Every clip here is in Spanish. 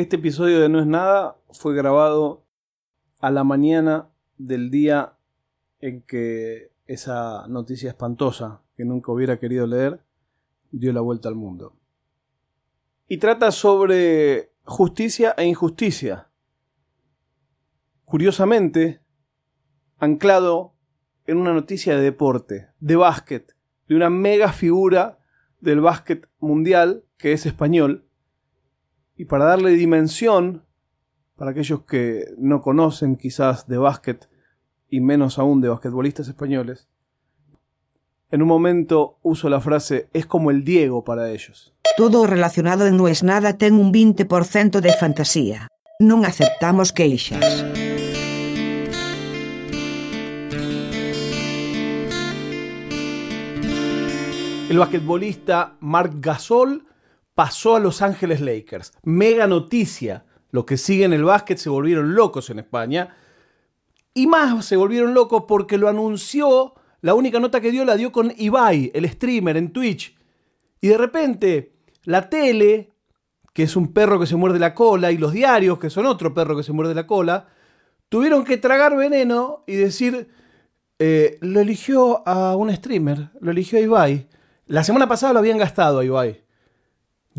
Este episodio de No es nada fue grabado a la mañana del día en que esa noticia espantosa que nunca hubiera querido leer dio la vuelta al mundo. Y trata sobre justicia e injusticia. Curiosamente, anclado en una noticia de deporte, de básquet, de una mega figura del básquet mundial que es español. Y para darle dimensión, para aquellos que no conocen quizás de básquet y menos aún de basquetbolistas españoles, en un momento uso la frase es como el Diego para ellos. Todo relacionado en No es nada ten un 20% de fantasía. Non aceptamos queixas. El basquetbolista Marc Gasol pasó a Los Ángeles Lakers. Mega noticia. Los que siguen el básquet se volvieron locos en España. Y más se volvieron locos porque lo anunció. La única nota que dio la dio con Ibai, el streamer en Twitch. Y de repente, la tele, que es un perro que se muerde la cola, y los diarios, que son otro perro que se muerde la cola, tuvieron que tragar veneno y decir, eh, lo eligió a un streamer, lo eligió a Ibai. La semana pasada lo habían gastado a Ibai.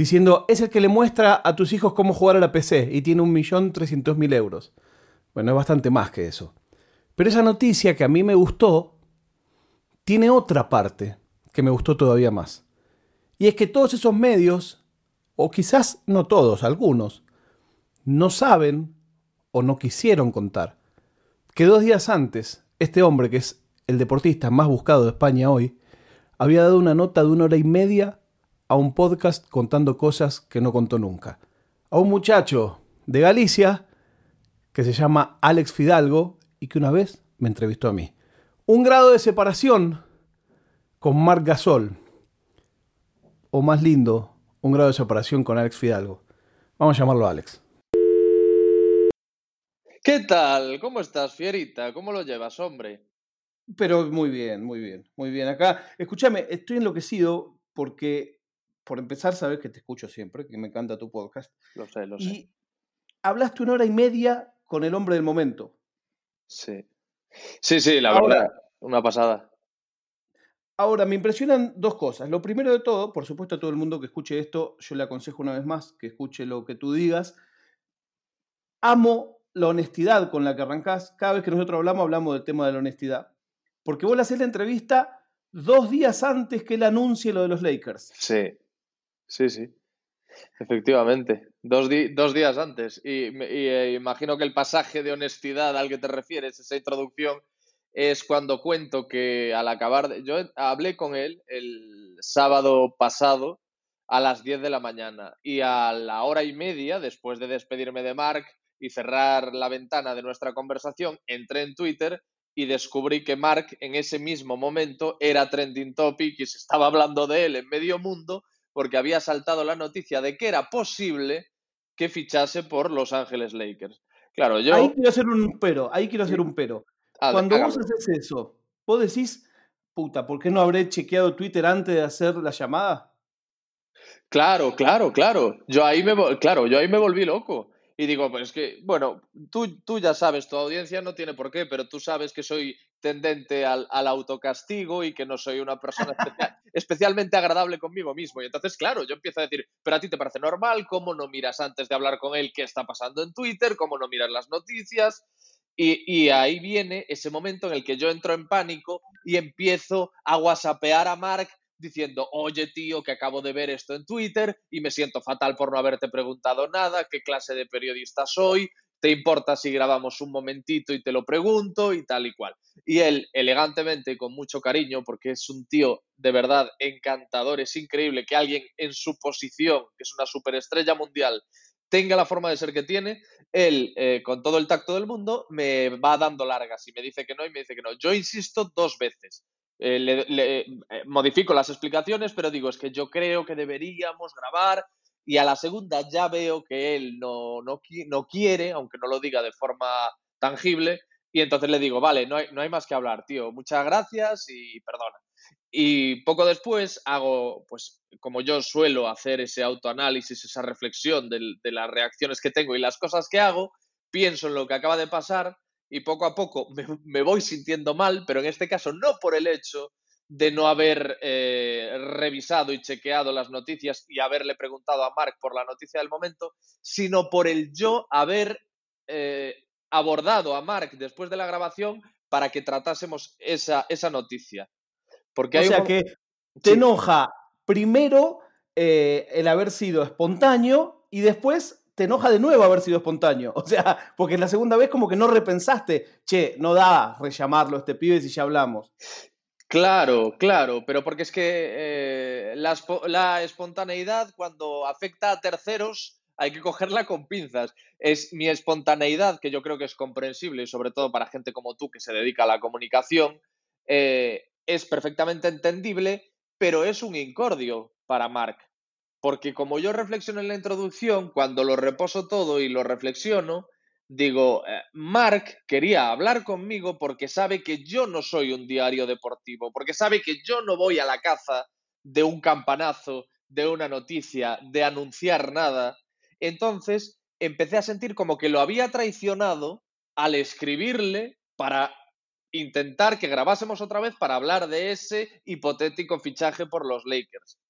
Diciendo, es el que le muestra a tus hijos cómo jugar a la PC y tiene 1.300.000 euros. Bueno, es bastante más que eso. Pero esa noticia que a mí me gustó, tiene otra parte que me gustó todavía más. Y es que todos esos medios, o quizás no todos, algunos, no saben o no quisieron contar que dos días antes, este hombre, que es el deportista más buscado de España hoy, había dado una nota de una hora y media a un podcast contando cosas que no contó nunca. A un muchacho de Galicia que se llama Alex Fidalgo y que una vez me entrevistó a mí. Un grado de separación con Marc Gasol. O más lindo, un grado de separación con Alex Fidalgo. Vamos a llamarlo Alex. ¿Qué tal? ¿Cómo estás, Fierita? ¿Cómo lo llevas, hombre? Pero muy bien, muy bien, muy bien. Acá, escúchame, estoy enloquecido porque, por empezar, sabes que te escucho siempre, que me encanta tu podcast. Lo sé, lo sé. Y hablaste una hora y media con el hombre del momento. Sí. Sí, sí, la Ahora- verdad. Una pasada. Ahora, me impresionan dos cosas. Lo primero de todo, por supuesto, a todo el mundo que escuche esto, yo le aconsejo una vez más que escuche lo que tú digas. Amo la honestidad con la que arrancás. Cada vez que nosotros hablamos, hablamos del tema de la honestidad. Porque vos le haces la entrevista dos días antes que él anuncie lo de los Lakers. Sí. Sí, sí. Efectivamente. Dos, dos días antes. Y, y, eh, imagino que el pasaje de honestidad al que te refieres, esa introducción, es cuando cuento que al acabar. yo hablé con él el sábado pasado a las 10 de la mañana y a la hora y media, después de despedirme de Mark y cerrar la ventana de nuestra conversación, entré en Twitter y descubrí que Mark en ese mismo momento era trending topic y se estaba hablando de él en medio mundo porque había saltado la noticia de que era posible que fichase por Los Ángeles Lakers. Claro, yo... Ahí quiero hacer un pero, ahí quiero hacer un pero. Ah, Cuando vos haces eso, vos decís, puta, ¿por qué no habré chequeado Twitter antes de hacer la llamada? Claro, claro, claro. Yo ahí me, claro, yo ahí me volví loco. Y digo, pues es que, bueno, tú, tú ya sabes, tu audiencia no tiene por qué, pero tú sabes que soy tendente al, al autocastigo y que no soy una persona especia- especialmente agradable conmigo mismo. Y entonces, claro, yo empiezo a decir, pero a ti te parece normal, ¿cómo no miras antes de hablar con él qué está pasando en Twitter? ¿Cómo no miras las noticias? Y, y ahí viene ese momento en el que yo entro en pánico y empiezo a whatsappear a Mark diciendo, oye tío, que acabo de ver esto en Twitter y me siento fatal por no haberte preguntado nada, qué clase de periodista soy, te importa si grabamos un momentito y te lo pregunto y tal y cual. Y él, elegantemente con mucho cariño, porque es un tío de verdad encantador, es increíble que alguien en su posición, que es una superestrella mundial, tenga la forma de ser que tiene, él, eh, con todo el tacto del mundo, me va dando largas y me dice que no y me dice que no. Yo insisto dos veces. Eh, le- le- eh, modifico las explicaciones, pero digo, es que yo creo que deberíamos grabar y a la segunda ya veo que él no, no, no quiere, aunque no lo diga de forma tangible, y entonces le digo, vale, no hay, no hay más que hablar, tío, muchas gracias y perdona. Y poco después hago, pues como yo suelo hacer ese autoanálisis, esa reflexión de, de las reacciones que tengo y las cosas que hago, pienso en lo que acaba de pasar y poco a poco me, voy sintiendo mal, pero en este caso no por el hecho de no haber eh, revisado y chequeado las noticias y haberle preguntado a Mark por la noticia del momento, sino por el yo haber eh, abordado a Mark después de la grabación para que tratásemos esa, esa noticia. Porque o sea que te enoja primero eh, el haber sido espontáneo y después te enoja de nuevo haber sido espontáneo. O sea, porque la segunda vez como que no repensaste, che, no da rellamarlo a este pibe si ya hablamos. Claro, claro, pero porque es que eh, la, espontaneidad cuando afecta a terceros hay que cogerla con pinzas. Es mi espontaneidad, que yo creo que es comprensible, y sobre todo para gente como tú que se dedica a la comunicación, eh, es perfectamente entendible, pero es un incordio para Mark. Porque como yo reflexiono en la introducción, cuando lo reposo todo y lo reflexiono, digo, eh, Mark quería hablar conmigo porque sabe que yo no soy un diario deportivo, porque sabe que yo no voy a la caza de un campanazo, de una noticia, de anunciar nada. Entonces empecé a sentir como que lo había traicionado al escribirle para intentar que grabásemos otra vez para hablar de ese hipotético fichaje por los Lakers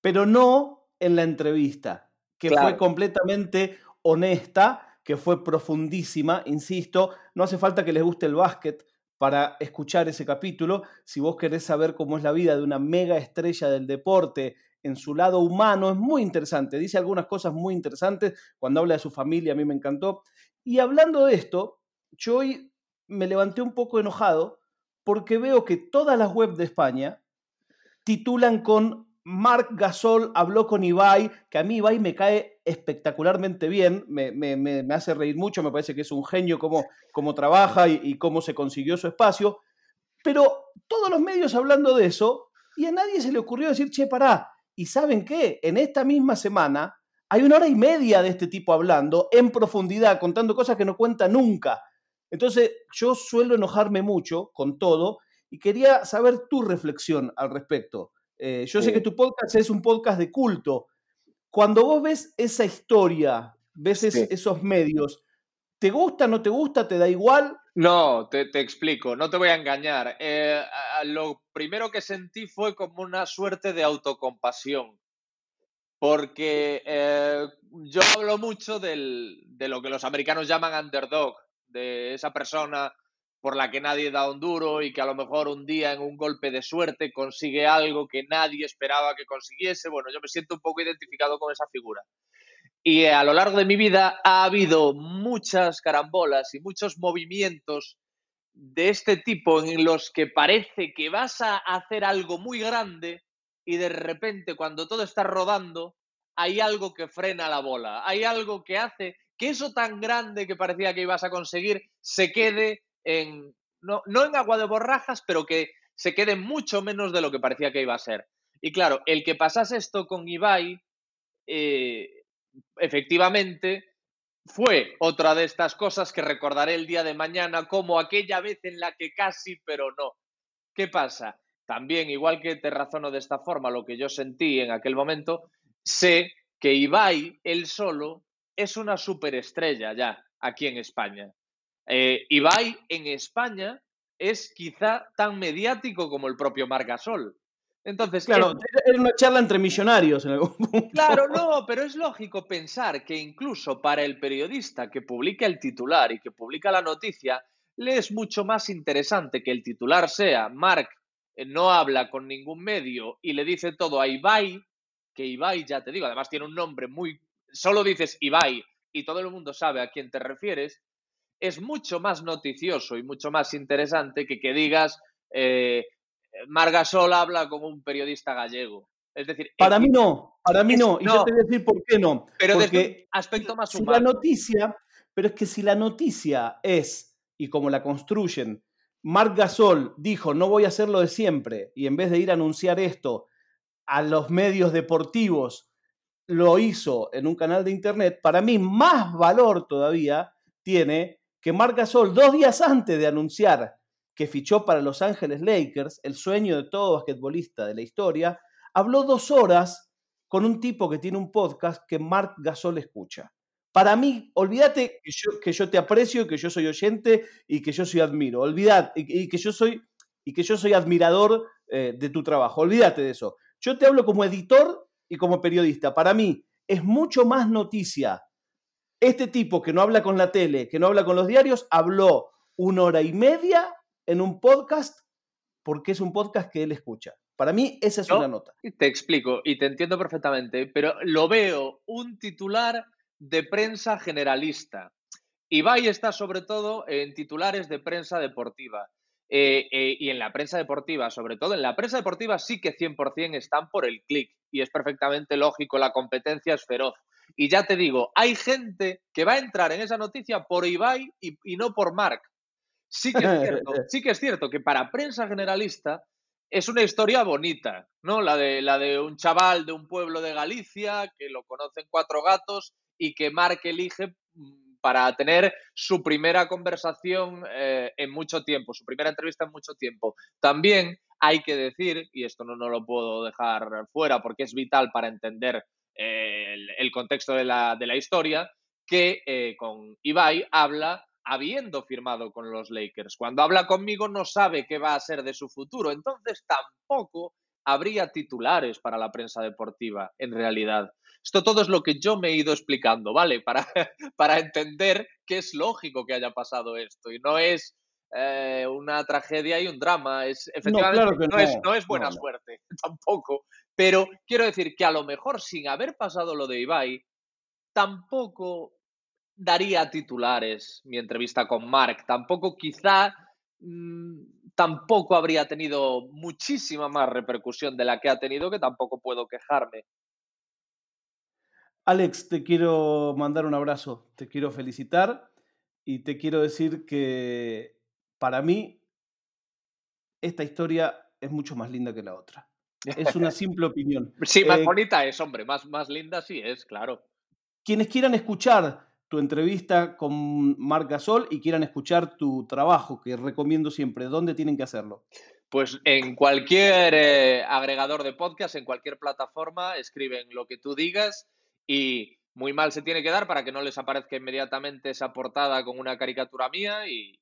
pero no en la entrevista, que fue completamente honesta, que fue profundísima, insisto, no hace falta que les guste el básquet para escuchar ese capítulo, si vos querés saber cómo es la vida de una mega estrella del deporte en su lado humano, es muy interesante, dice algunas cosas muy interesantes, cuando habla de su familia a mí me encantó, y hablando de esto, yo hoy me levanté un poco enojado porque veo que todas las webs de España titulan con Mark Gasol habló con Ibai, que a mí Ibai me cae espectacularmente bien, me, hace reír mucho, me parece que es un genio cómo, trabaja y, cómo se consiguió su espacio, pero todos los medios hablando de eso, y a nadie se le ocurrió decir, che, pará, y ¿saben qué? En esta misma semana hay una hora y media de este tipo hablando en profundidad, contando cosas que no cuenta nunca. Entonces, yo suelo enojarme mucho con todo y quería saber tu reflexión al respecto. Eh, yo sé que tu podcast es un podcast de culto. Cuando vos ves esa historia, ves esos medios, ¿te gusta, no te gusta, te da igual? No, te, explico, no te voy a engañar. Eh, lo primero que sentí fue como una suerte de autocompasión, porque eh, yo hablo mucho de lo que los americanos llaman underdog, de esa persona por la que nadie da un duro y que a lo mejor un día en un golpe de suerte consigue algo que nadie esperaba que consiguiese. Bueno, yo me siento un poco identificado con esa figura. Y a lo largo de mi vida ha habido muchas carambolas y muchos movimientos de este tipo en los que parece que vas a hacer algo muy grande y de repente cuando todo está rodando hay algo que frena la bola, hay algo que hace que eso tan grande que parecía que ibas a conseguir se quede en, no, en agua de borrajas, pero que se quede mucho menos de lo que parecía que iba a ser. Y claro, el que pasase esto con Ibai, eh, efectivamente, fue otra de estas cosas que recordaré el día de mañana como aquella vez en la que casi, pero no. ¿Qué pasa? También, igual que te razono de esta forma lo que yo sentí en aquel momento, sé que Ibai, él solo, es una superestrella ya aquí en España. Eh, Ibai en España es quizá tan mediático como el propio Margasol. Entonces, claro, era una charla entre millonarios en algún punto. Claro, no, pero es lógico pensar que incluso para el periodista que publica el titular y que publica la noticia, le es mucho más interesante que el titular sea Mark eh, no habla con ningún medio y le dice todo a Ibai, que Ibai, ya te digo, además tiene un nombre muy... Solo dices Ibai y todo el mundo sabe a quién te refieres, es mucho más noticioso y mucho más interesante que que digas eh, Margasol habla como un periodista gallego. Es decir, para mí no, para mí no, y yo te voy a decir por qué no. Pero desde un aspecto más humano. Si la noticia, pero es que si la noticia es, y como la construyen, Marc Gasol dijo, no voy a hacer lo de siempre, y en vez de ir a anunciar esto a los medios deportivos, lo hizo en un canal de internet, para mí más valor todavía tiene que Marc Gasol, dos días antes de anunciar que fichó para Los Ángeles Lakers, el sueño de todo basquetbolista de la historia, habló dos horas con un tipo que tiene un podcast que Mark Gasol escucha. Para mí, olvídate que yo, te aprecio, que yo soy oyente y que yo soy admiro. Olvídate y, que yo soy y que yo soy admirador eh, de tu trabajo. Olvídate de eso. Yo te hablo como editor y como periodista. Para mí es mucho más noticia. Este tipo que no habla con la tele, que no habla con los diarios, habló una hora y media en un podcast porque es un podcast que él escucha. Para mí esa es una nota. Te explico y te entiendo perfectamente, pero lo veo un titular de prensa generalista. Ibai está sobre todo en titulares de prensa deportiva. Eh, eh, y en la prensa deportiva, sobre todo en la prensa deportiva, sí que 100% están por el clic y es perfectamente lógico, la competencia es feroz. Y ya te digo, hay gente que va a entrar en esa noticia por Ibai y, y no por Mark. Sí que es cierto, sí que es cierto que para prensa generalista es una historia bonita, ¿no? La de, la de un chaval de un pueblo de Galicia que lo conocen cuatro gatos y que Mark elige mm, para tener su primera conversación eh, en mucho tiempo, su primera entrevista en mucho tiempo. También hay que decir, y esto no, no lo puedo dejar fuera porque es vital para entender eh, el, contexto de la, de la historia, que eh, con Ibai habla habiendo firmado con los Lakers. Cuando habla conmigo no sabe qué va a ser de su futuro, entonces tampoco habría titulares para la prensa deportiva, en realidad. Esto todo es lo que yo me he ido explicando, ¿vale? Para, para entender que es lógico que haya pasado esto y no es eh, una tragedia y un drama. Es, efectivamente, no, es, no, es, buena suerte, tampoco. Pero quiero decir que a lo mejor sin haber pasado lo de Ibai, tampoco daría titulares mi entrevista con Mark. Tampoco quizá mm, tampoco habría tenido muchísima más repercusión de la que ha tenido, que tampoco puedo quejarme. Alex, te quiero mandar un abrazo, te quiero felicitar y te quiero decir que para mí esta historia es mucho más linda que la otra. Es una simple opinión. Sí, más eh, bonita es, hombre, más, más linda sí es, claro. Quienes quieran escuchar tu entrevista con Marc Gasol y quieran escuchar tu trabajo, que recomiendo siempre, ¿dónde tienen que hacerlo? Pues en cualquier eh, agregador de podcast, en cualquier plataforma, escriben lo que tú digas y muy mal se tiene que dar para que no les aparezca inmediatamente esa portada con una caricatura mía y,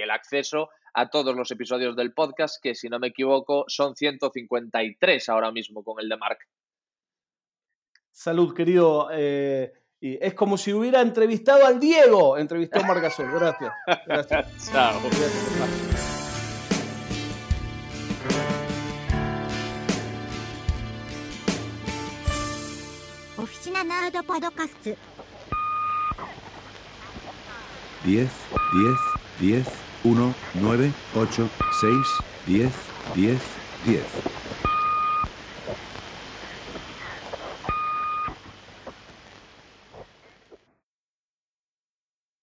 el acceso a todos los episodios del podcast, que si no me equivoco son 153 ahora mismo con el de Mark. Salud, querido. Eh, es como si hubiera entrevistado al Diego, entrevistó a Margasol. Gracias. Gracias. Chao. Gracias. ナードポドカスト10 10 10 1 9 8 6 10 10 10